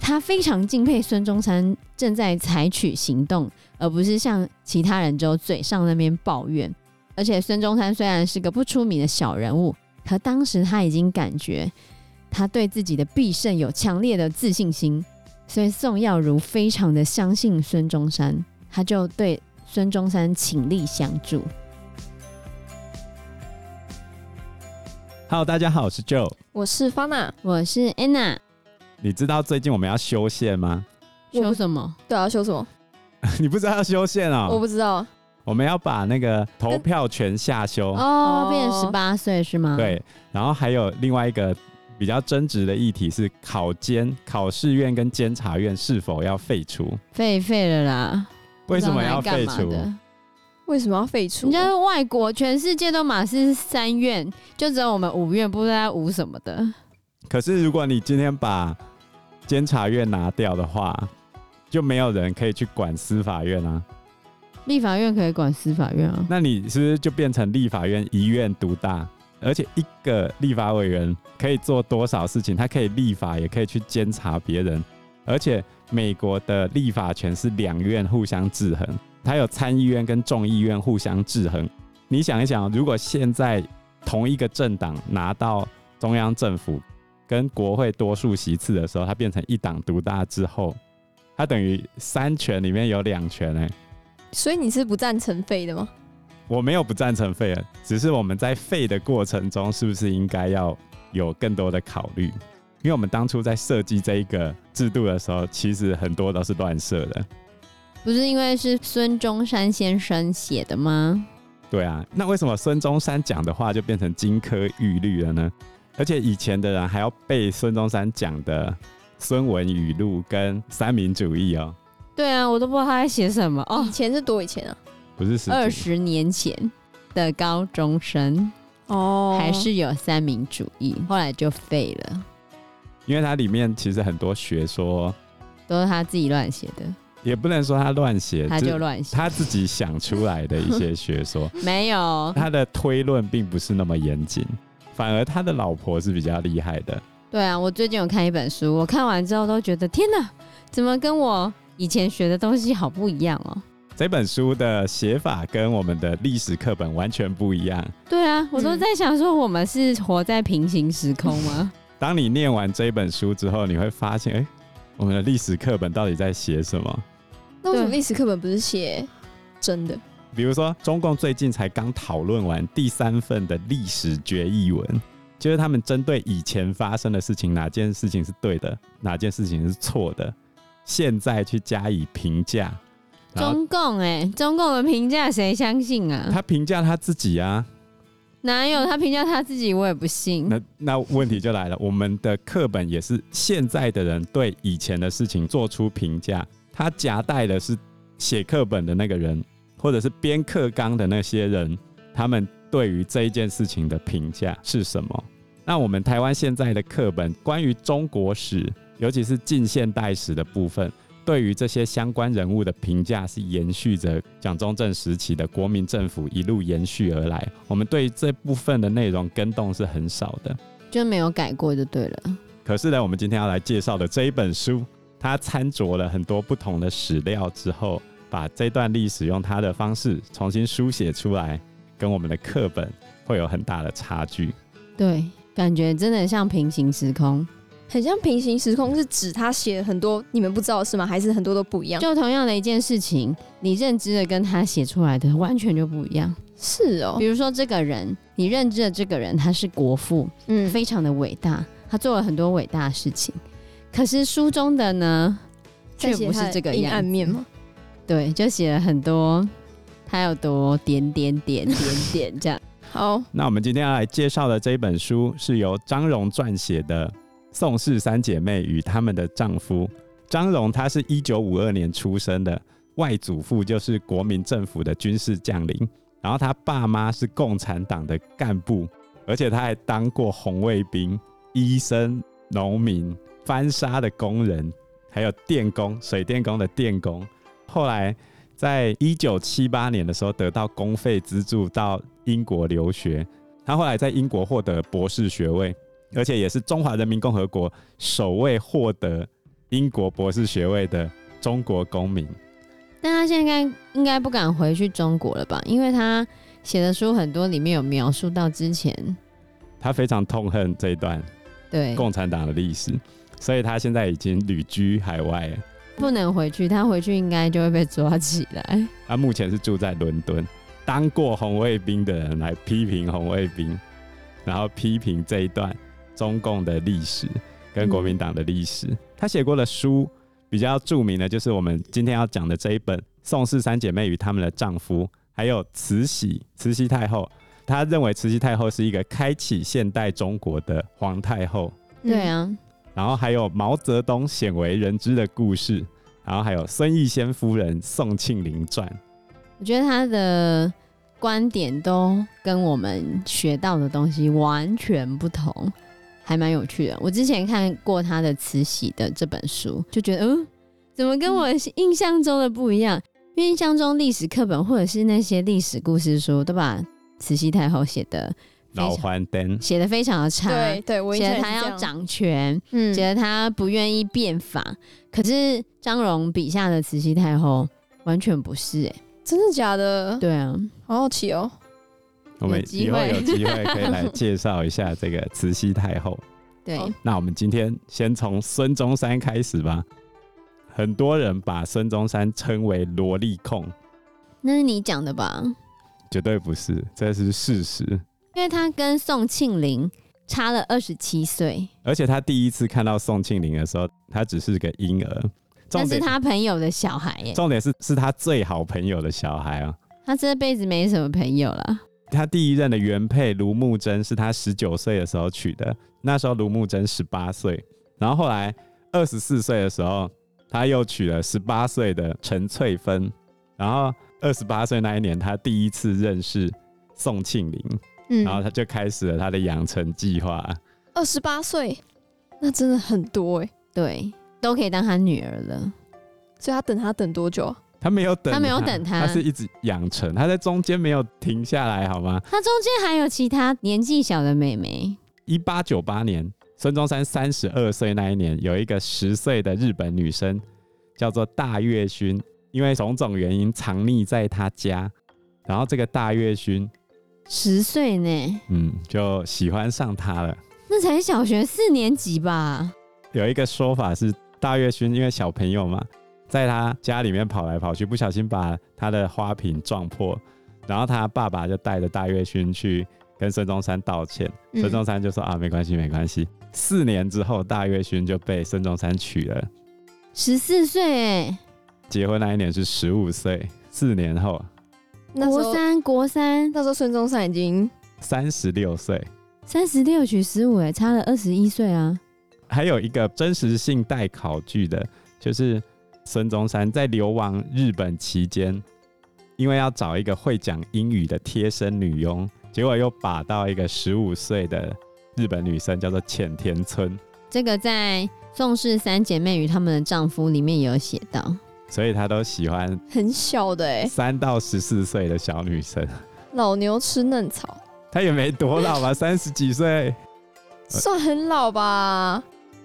他非常敬佩孙中山正在采取行动，而不是像其他人就嘴上那边抱怨。而且孙中山虽然是个不出名的小人物，可当时他已经感觉他对自己的必胜有强烈的自信心，所以宋耀如非常的相信孙中山，他就对孙中山倾力相助。Hello，大家好，我是 Joe，我是 Fana，我是 Anna。你知道最近我们要修宪吗？修什么？对啊，修什么？你不知道要修宪啊？我不知道。我们要把那个投票权下修哦，变十八岁是吗？对。然后还有另外一个比较争执的议题是考监、考试院跟监察院是否要废除？废废了啦！为什么要废除？为什么要废除？你知道外国全世界都马是三院，就只有我们五院，不知道五什么的。可是如果你今天把监察院拿掉的话，就没有人可以去管司法院啊。立法院可以管司法院啊？那你是不是就变成立法院一院独大？而且一个立法委员可以做多少事情？他可以立法，也可以去监察别人。而且美国的立法权是两院互相制衡，它有参议院跟众议院互相制衡。你想一想，如果现在同一个政党拿到中央政府，跟国会多数席次的时候，它变成一党独大之后，它等于三权里面有两权哎。所以你是不赞成废的吗？我没有不赞成废的，只是我们在废的过程中，是不是应该要有更多的考虑？因为我们当初在设计这一个制度的时候，其实很多都是乱设的。不是因为是孙中山先生写的吗？对啊，那为什么孙中山讲的话就变成金科玉律了呢？而且以前的人还要背孙中山讲的孙文语录跟三民主义哦。对啊，我都不知道他在写什么哦。以前是多以前啊？不是二十年前的高中生哦，还是有三民主义，后来就废了。因为它里面其实很多学说都是他自己乱写的，也不能说他乱写，他就乱写，他自己想出来的一些学说。没有，他的推论并不是那么严谨。反而他的老婆是比较厉害的。对啊，我最近有看一本书，我看完之后都觉得天哪，怎么跟我以前学的东西好不一样哦？这本书的写法跟我们的历史课本完全不一样。对啊，我都在想说，我们是活在平行时空吗？当你念完这本书之后，你会发现，哎，我们的历史课本到底在写什么？那为什么历史课本不是写真的？比如说，中共最近才刚讨论完第三份的历史决议文，就是他们针对以前发生的事情，哪件事情是对的，哪件事情是错的，现在去加以评价。中共哎、欸，中共的评价谁相信啊？他评价他自己啊？哪有他评价他自己？我也不信。那那问题就来了，我们的课本也是现在的人对以前的事情做出评价，他夹带的是写课本的那个人。或者是编课纲的那些人，他们对于这一件事情的评价是什么？那我们台湾现在的课本关于中国史，尤其是近现代史的部分，对于这些相关人物的评价是延续着蒋中正时期的国民政府一路延续而来。我们对这部分的内容跟动是很少的，就没有改过就对了。可是呢，我们今天要来介绍的这一本书，它参酌了很多不同的史料之后。把这段历史用它的方式重新书写出来，跟我们的课本会有很大的差距。对，感觉真的像平行时空，很像平行时空，是指他写了很多你们不知道是吗？还是很多都不一样？就同样的一件事情，你认知的跟他写出来的完全就不一样。是哦，比如说这个人，你认知的这个人他是国父，嗯，非常的伟大，他做了很多伟大的事情。可是书中的呢，却不是这个阴暗面吗？对，就写了很多，他有多点点点点点这样。好，那我们今天要来介绍的这一本书是由张荣撰写的《宋氏三姐妹与她们的丈夫》。张荣她是一九五二年出生的，外祖父就是国民政府的军事将领，然后他爸妈是共产党的干部，而且他还当过红卫兵、医生、农民、翻砂的工人，还有电工、水电工的电工。后来，在一九七八年的时候，得到公费资助到英国留学。他后来在英国获得博士学位，而且也是中华人民共和国首位获得英国博士学位的中国公民。但他现在应该不敢回去中国了吧？因为他写的书很多，里面有描述到之前，他非常痛恨这一段对共产党的历史，所以他现在已经旅居海外了，不能回去。他回去应该就会被抓起来。他目前是住在伦敦。当过红卫兵的人来批评红卫兵，然后批评这一段中共的历史跟国民党的历史。嗯、他写过的书比较著名的，就是我们今天要讲的这一本《宋氏三姐妹与她们的丈夫》，还有慈禧、慈禧太后。他认为慈禧太后是一个开启现代中国的皇太后。对啊，然后还有毛泽东鲜为人知的故事，然后还有孙逸仙夫人宋庆龄传。我觉得他的观点都跟我们学到的东西完全不同，还蛮有趣的。我之前看过他的慈禧的这本书，就觉得，嗯，怎么跟我印象中的不一样？因为印象中历史课本或者是那些历史故事书，都把慈禧太后写的老还灯写的非常的差，对对，写得他要掌权，嗯，写得他不愿意变法。可是张荣笔下的慈禧太后完全不是、欸，哎。真的假的？对啊，好好奇哦。我们以后有机会可以来介绍一下这个慈禧太后。对，那我们今天先从孙中山开始吧。很多人把孙中山称为萝莉控，那是你讲的吧？绝对不是，这是事实。因为他跟宋庆龄差了二十七岁，而且他第一次看到宋庆龄的时候，他只是个婴儿。但是他朋友的小孩耶。重点是是他最好朋友的小孩啊。他这辈子没什么朋友了。他第一任的原配卢慕贞是他十九岁的时候娶的，那时候卢慕贞十八岁。然后后来二十四岁的时候，他又娶了十八岁的陈翠芬。然后二十八岁那一年，他第一次认识宋庆龄，嗯，然后他就开始了他的养成计划。二十八岁，那真的很多哎。对。都可以当他女儿了，所以他等他等多久？他没有等他，他没有等他，他是一直养成，他在中间没有停下来，好吗？他中间还有其他年纪小的妹妹。一八九八年，孙中山三十二岁那一年，有一个十岁的日本女生叫做大月薰，因为种种原因藏匿在他家，然后这个大月薰十岁呢，嗯，就喜欢上他了。那才小学四年级吧？有一个说法是。大月薰因为小朋友嘛，在他家里面跑来跑去，不小心把他的花瓶撞破，然后他爸爸就带着大月勋去跟孙中山道歉。孙、嗯、中山就说啊，没关系，没关系。四年之后，大月勋就被孙中山娶了，十四岁哎，结婚那一年是十五岁，四年后，国三国三，那时候孙中山已经三十六岁，三十六娶十五哎，差了二十一岁啊。还有一个真实性待考据的，就是孙中山在流亡日本期间，因为要找一个会讲英语的贴身女佣，结果又把到一个十五岁的日本女生，叫做浅田村。这个在《宋氏三姐妹与她们的丈夫》里面有写到，所以她都喜欢很小的哎，三到十四岁的小女生。老牛吃嫩草，她也没多老吧，三十几岁，算很老吧。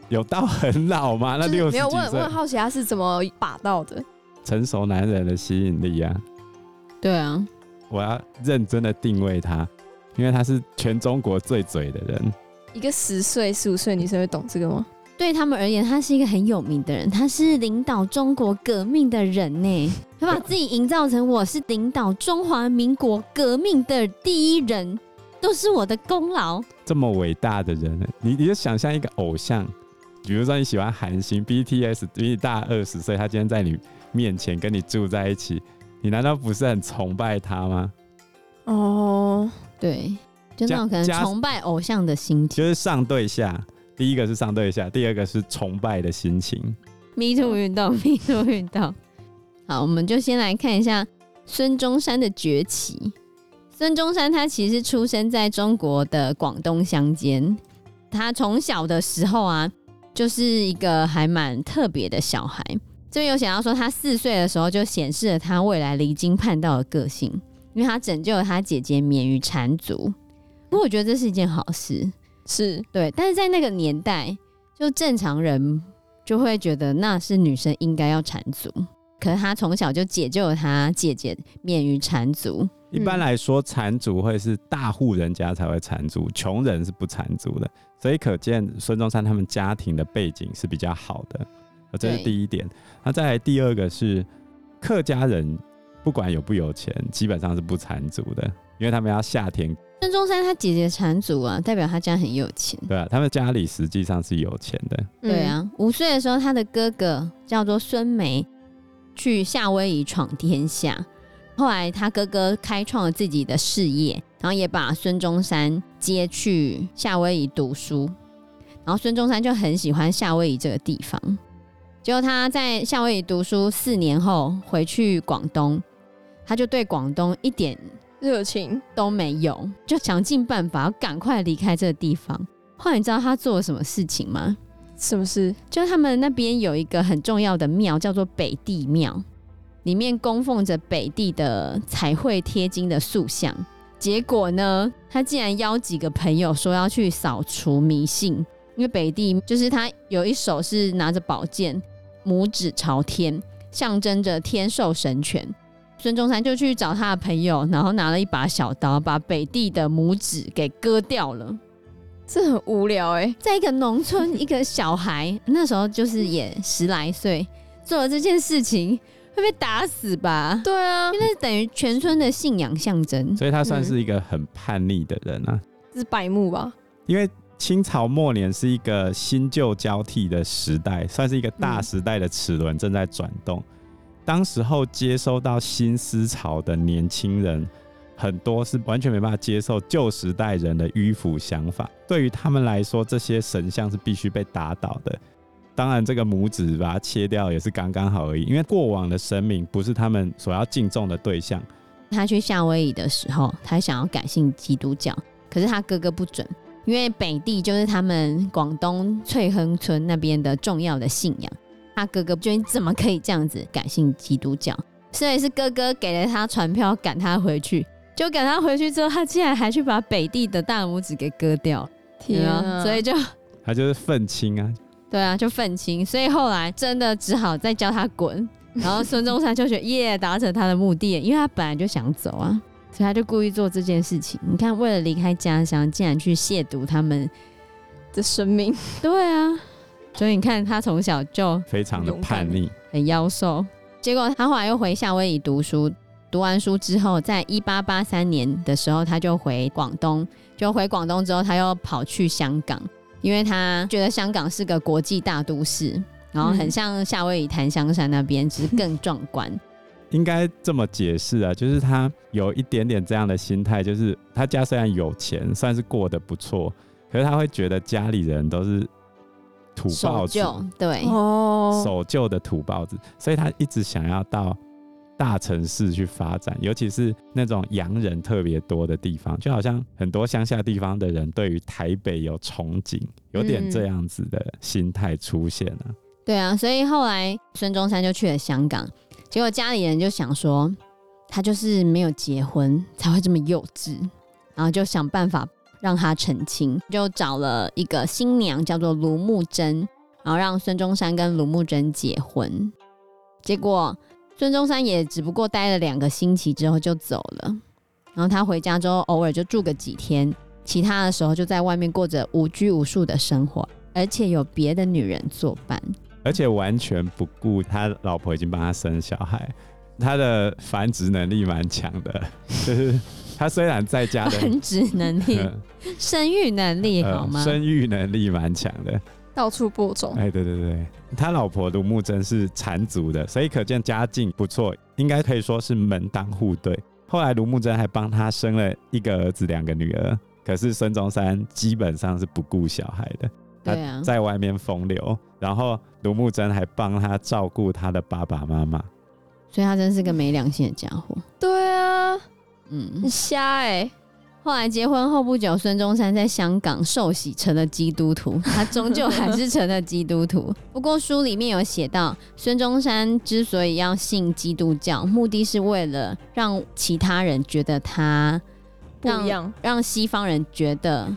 有到很老吗？那六十？没有，问问好奇他是怎么把到的。成熟男人的吸引力啊！对啊，我要认真的定位他，因为他是全中国最嘴的人。一个十岁、十五岁女生会懂这个吗？对他们而言，他是一个很有名的人，他是领导中国革命的人呢。他把自己营造成我是领导中华民国革命的第一人，都是我的功劳。这么伟大的人，你你就想象一个偶像。比如说你喜欢韩星 BTS，比你大二十岁，他今天在你面前跟你住在一起，你难道不是很崇拜他吗？哦，对，就那种可能崇拜偶像的心情，就是上对下，第一个是上对下，第二个是崇拜的心情。Me too 运动，Me too 运动。好，我们就先来看一下孙中山的崛起。孙中山他其实出生在中国的广东乡间，他从小的时候啊。就是一个还蛮特别的小孩。这边有想要说，他四岁的时候就显示了他未来离经叛道的个性，因为他拯救了他姐姐免于缠足。不过我觉得这是一件好事，是对。但是在那个年代，就正常人就会觉得那是女生应该要缠足，可是他从小就解救了他姐姐免于缠足。一般来说，缠足会是大户人家才会缠足，穷人是不缠足的。所以可见孙中山他们家庭的背景是比较好的，这是第一点。那再来第二个是客家人，不管有不有钱，基本上是不缠足的，因为他们要下田。孙中山他姐姐缠足啊，代表他家很有钱。对啊，他们家里实际上是有钱的。嗯、对啊，五岁的时候，他的哥哥叫做孙梅，去夏威夷闯天下。后来他哥哥开创了自己的事业，然后也把孙中山接去夏威夷读书。然后孙中山就很喜欢夏威夷这个地方。结果他在夏威夷读书四年后回去广东，他就对广东一点热情都没有，就想尽办法要赶快离开这个地方。后来你知道他做了什么事情吗？什么事？就他们那边有一个很重要的庙，叫做北帝庙。里面供奉着北帝的彩绘贴金的塑像，结果呢，他竟然邀几个朋友说要去扫除迷信，因为北帝就是他有一手是拿着宝剑，拇指朝天，象征着天授神权。孙中山就去找他的朋友，然后拿了一把小刀，把北帝的拇指给割掉了。这很无聊哎、欸，在一个农村，一个小孩那时候就是也十来岁，做了这件事情。会被打死吧？对啊，因为那等于全村的信仰象征，所以他算是一个很叛逆的人啊。嗯、是白目吧？因为清朝末年是一个新旧交替的时代，算是一个大时代的齿轮正在转动。嗯、当时候接收到新思潮的年轻人，很多是完全没办法接受旧时代人的迂腐想法。对于他们来说，这些神像是必须被打倒的。当然，这个拇指把它切掉也是刚刚好而已，因为过往的神明不是他们所要敬重的对象。他去夏威夷的时候，他想要改信基督教，可是他哥哥不准，因为北地就是他们广东翠亨村那边的重要的信仰。他哥哥觉得你怎么可以这样子改信基督教？所以是哥哥给了他传票赶他回去，就赶他回去之后，他竟然还去把北地的大拇指给割掉。天啊！所以就他就是愤青啊。对啊，就愤青，所以后来真的只好再叫他滚。然后孙中山就觉得耶，达成他的目的，因为他本来就想走啊，所以他就故意做这件事情。你看，为了离开家乡，竟然去亵渎他们的生命。对啊，所以你看，他从小就非常的叛逆，很妖兽。结果他后来又回夏威夷读书，读完书之后，在一八八三年的时候，他就回广东。就回广东之后，他又跑去香港。因为他觉得香港是个国际大都市，然后很像夏威夷檀香山那边，只是更壮观。应该这么解释啊，就是他有一点点这样的心态，就是他家虽然有钱，算是过得不错，可是他会觉得家里人都是土包子，对，哦，守旧的土包子，所以他一直想要到。大城市去发展，尤其是那种洋人特别多的地方，就好像很多乡下地方的人对于台北有憧憬，有点这样子的心态出现了。嗯。对啊，所以后来孙中山就去了香港，结果家里人就想说，他就是没有结婚才会这么幼稚，然后就想办法让他成亲，就找了一个新娘叫做卢慕贞，然后让孙中山跟卢慕贞结婚，结果。孙中山也只不过待了两个星期之后就走了，然后他回家之后偶尔就住个几天，其他的时候就在外面过着无拘无束的生活，而且有别的女人作伴，而且完全不顾他老婆已经帮他生小孩，他的繁殖能力蛮强的，就是他虽然在家的繁殖能力、生育能力好吗？呃、生育能力蛮强的。到处播种，哎，对对对，他老婆卢慕真是缠足的，所以可见家境不错，应该可以说是门当户对。后来卢慕贞还帮他生了一个儿子，两个女儿。可是孙中山基本上是不顾小孩的，对啊，在外面风流，然后卢慕贞还帮他照顾他的爸爸妈妈，所以他真是个没良心的家伙。对啊，嗯，很瞎哎、欸。后来结婚后不久，孙中山在香港受洗成了基督徒，他终究还是成了基督徒。不过书里面有写到，孙中山之所以要信基督教，目的是为了让其他人觉得他不一样，让西方人觉得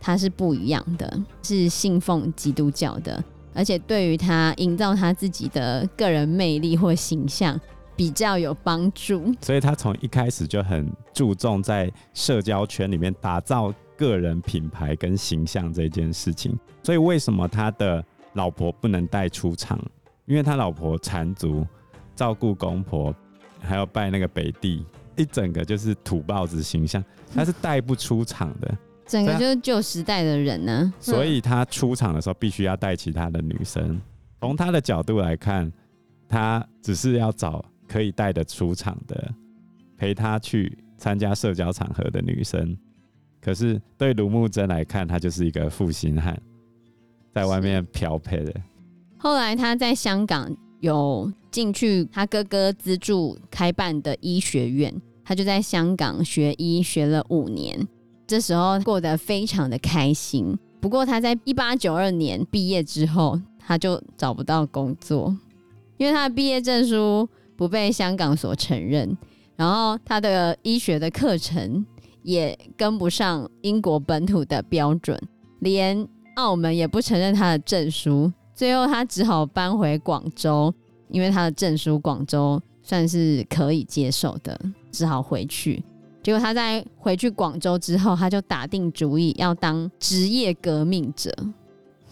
他是不一样的，是信奉基督教的，而且对于他营造他自己的个人魅力或形象比较有帮助。所以他从一开始就很注重在社交圈里面打造个人品牌跟形象这件事情。所以为什么他的老婆不能带出场？因为他老婆缠足，照顾公婆，还要拜那个北帝，一整个就是土包子形象，他是带不出场的。整个就是旧时代的人呢。所以他出场的时候必须要带其他的女生。从他的角度来看，他只是要找可以带得出场的，陪他去参加社交场合的女生。可是对卢慕贞来看，他就是一个负心汉，在外面漂配的。后来他在香港有进去他哥哥资助开办的医学院，他就在香港学医学了五年，这时候过得非常的开心。不过他在一八九二年毕业之后，他就找不到工作，因为他的毕业证书不被香港所承认，然后他的医学的课程也跟不上英国本土的标准，连澳门也不承认他的证书。最后，他只好搬回广州，因为他的证书广州算是可以接受的，只好回去。结果他在回去广州之后，他就打定主意要当职业革命者，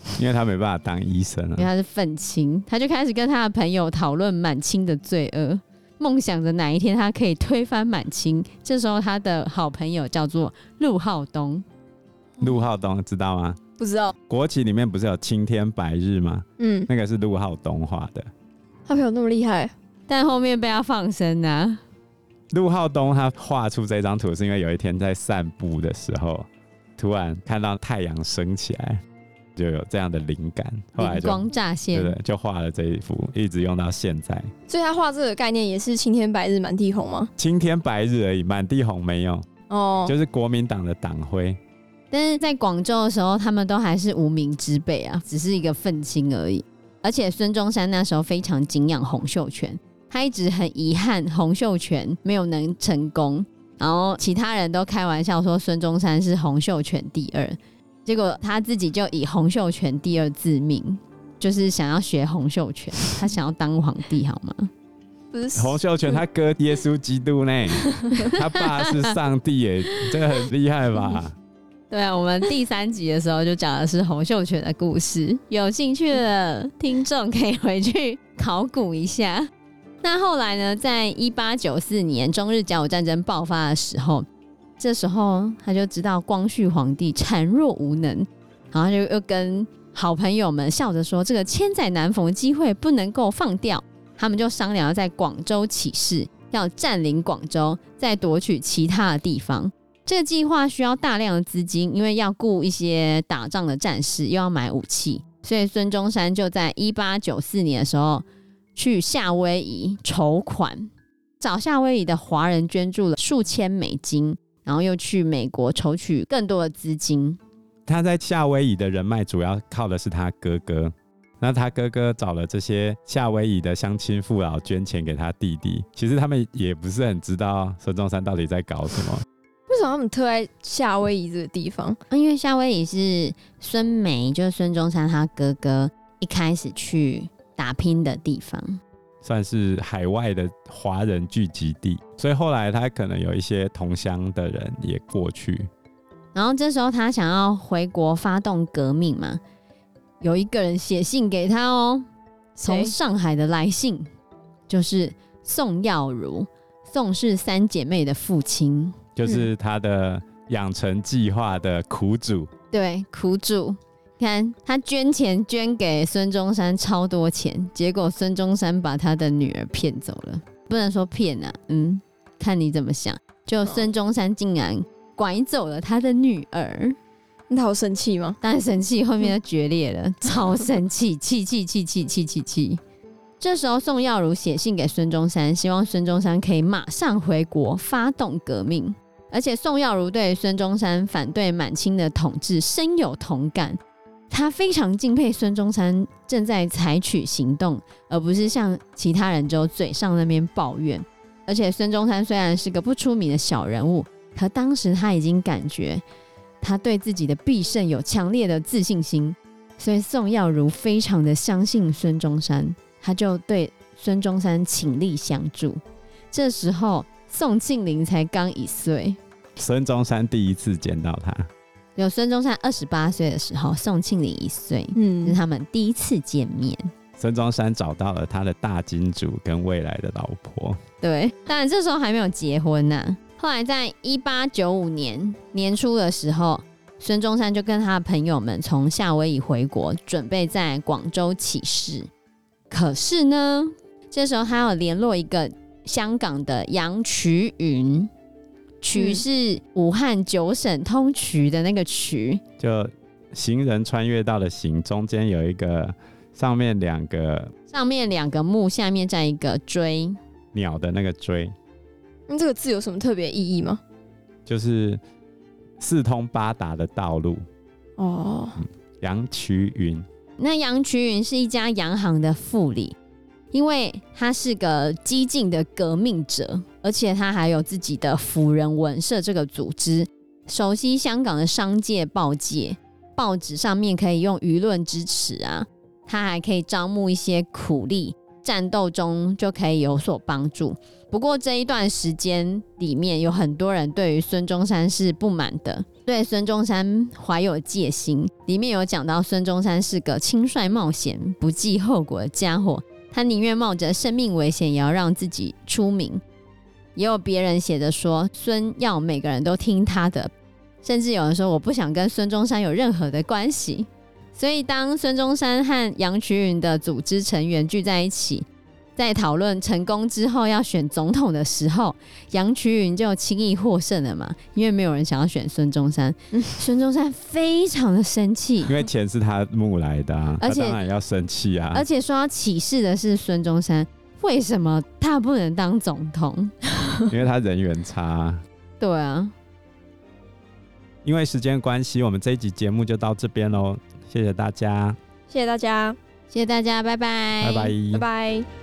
因为他没办法当医生啊，因为他是愤青，他就开始跟他的朋友讨论满清的罪恶，梦想着哪一天他可以推翻满清。这时候，他的好朋友叫做陆浩东，陆浩东知道吗？不知道国旗里面不是有青天白日吗？嗯，那个是陆浩东画的。他朋友那么厉害，但后面被他放生啊。陆浩东他画出这张图是因为有一天在散步的时候，突然看到太阳升起来，就有这样的灵感，后来就灵光乍现，对对，就画了这一幅，一直用到现在。所以他画这个概念也是青天白日满地红吗？青天白日而已，满地红没有。哦，就是国民党的党徽。但是在广州的时候，他们都还是无名之辈啊，只是一个愤青而已。而且孙中山那时候非常敬仰洪秀全，他一直很遗憾洪秀全没有能成功。然后其他人都开玩笑说孙中山是洪秀全第二，结果他自己就以洪秀全第二自命，就是想要学洪秀全，他想要当皇帝，好吗？不是洪秀全他哥耶稣基督呢，他爸是上帝耶，这个很厉害吧？对啊，我们第三集的时候就讲的是洪秀全的故事，有兴趣的听众可以回去考古一下。那后来呢，在一八九四年中日甲午战争爆发的时候，这时候他就知道光绪皇帝孱弱无能，然后就又跟好朋友们笑着说：“这个千载难逢的机会不能够放掉。”他们就商量要在广州起事，要占领广州，再夺取其他的地方。这个计划需要大量的资金，因为要雇一些打仗的战士，又要买武器，所以孙中山就在一八九四年的时候去夏威夷筹款，找夏威夷的华人捐助了数千美金，然后又去美国筹取更多的资金。他在夏威夷的人脉主要靠的是他哥哥，那他哥哥找了这些夏威夷的乡亲父老捐钱给他弟弟，其实他们也不是很知道孙中山到底在搞什么。为什么他们特爱夏威夷这个地方？因为夏威夷是孙梅，就是孙中山他哥哥一开始去打拼的地方，算是海外的华人聚集地，所以后来他可能有一些同乡的人也过去。然后这时候他想要回国发动革命嘛，有一个人写信给他哦，从上海的来信，就是宋耀如，宋氏三姐妹的父亲。就是他的养成计划的苦主，嗯，对，苦主。看他捐钱捐给孙中山超多钱，结果孙中山把他的女儿骗走了，不能说骗啊，嗯，看你怎么想。就孙中山竟然拐走了他的女儿，他好生气吗？当然生气，后面就决裂了，超生气，气气气气气气气。这时候宋耀如写信给孙中山，希望孙中山可以马上回国发动革命。而且宋耀如对孙中山反对满清的统治深有同感，他非常敬佩孙中山正在采取行动，而不是像其他人就嘴上那边抱怨。而且孙中山虽然是个不出名的小人物，可当时他已经感觉他对自己的必胜有强烈的自信心，所以宋耀如非常的相信孙中山，他就对孙中山倾力相助。这时候宋庆龄才刚一岁，孙中山第一次见到他，有孙中山二十八岁的时候，宋庆龄一岁，嗯，是他们第一次见面。孙中山找到了他的大金主跟未来的老婆，对，当然这时候还没有结婚呢、啊。后来在一八九五年年初的时候，孙中山就跟他的朋友们从夏威夷回国，准备在广州起事。可是呢，这时候他要联络一个香港的杨衢云，衢是武汉九省通衢的那个渠，就行人穿越到的行，中间有一个。上面两个，上面两个木，下面再一个锥，鸟的那个锥。那这个字有什么特别意义吗？就是四通八达的道路。哦，杨衢云，那杨衢云是一家洋行的副理，因为他是个激进的革命者，而且他还有自己的辅仁文社这个组织，熟悉香港的商界、报界，报纸上面可以用舆论支持啊。他还可以招募一些苦力，战斗中就可以有所帮助。不过这一段时间里面，有很多人对于孙中山是不满的，对孙中山怀有戒心。里面有讲到孙中山是个轻率冒险、不计后果的家伙，他宁愿冒着生命危险也要让自己出名。也有别人写着说，孙要每个人都听他的，甚至有人说我不想跟孙中山有任何的关系。所以，当孙中山和杨衢云的组织成员聚在一起，在讨论成功之后要选总统的时候，杨衢云就轻易获胜了嘛，因为没有人想要选孙中山。孙中山非常的生气，因为钱是他募来的啊，而且当然要生气啊。而且说要起事的是孙中山，为什么他不能当总统？因为他人缘差。对啊。因为时间关系，我们这一集节目就到这边喽。谢谢大家，谢谢大家，谢谢大家，拜拜，拜拜，拜拜。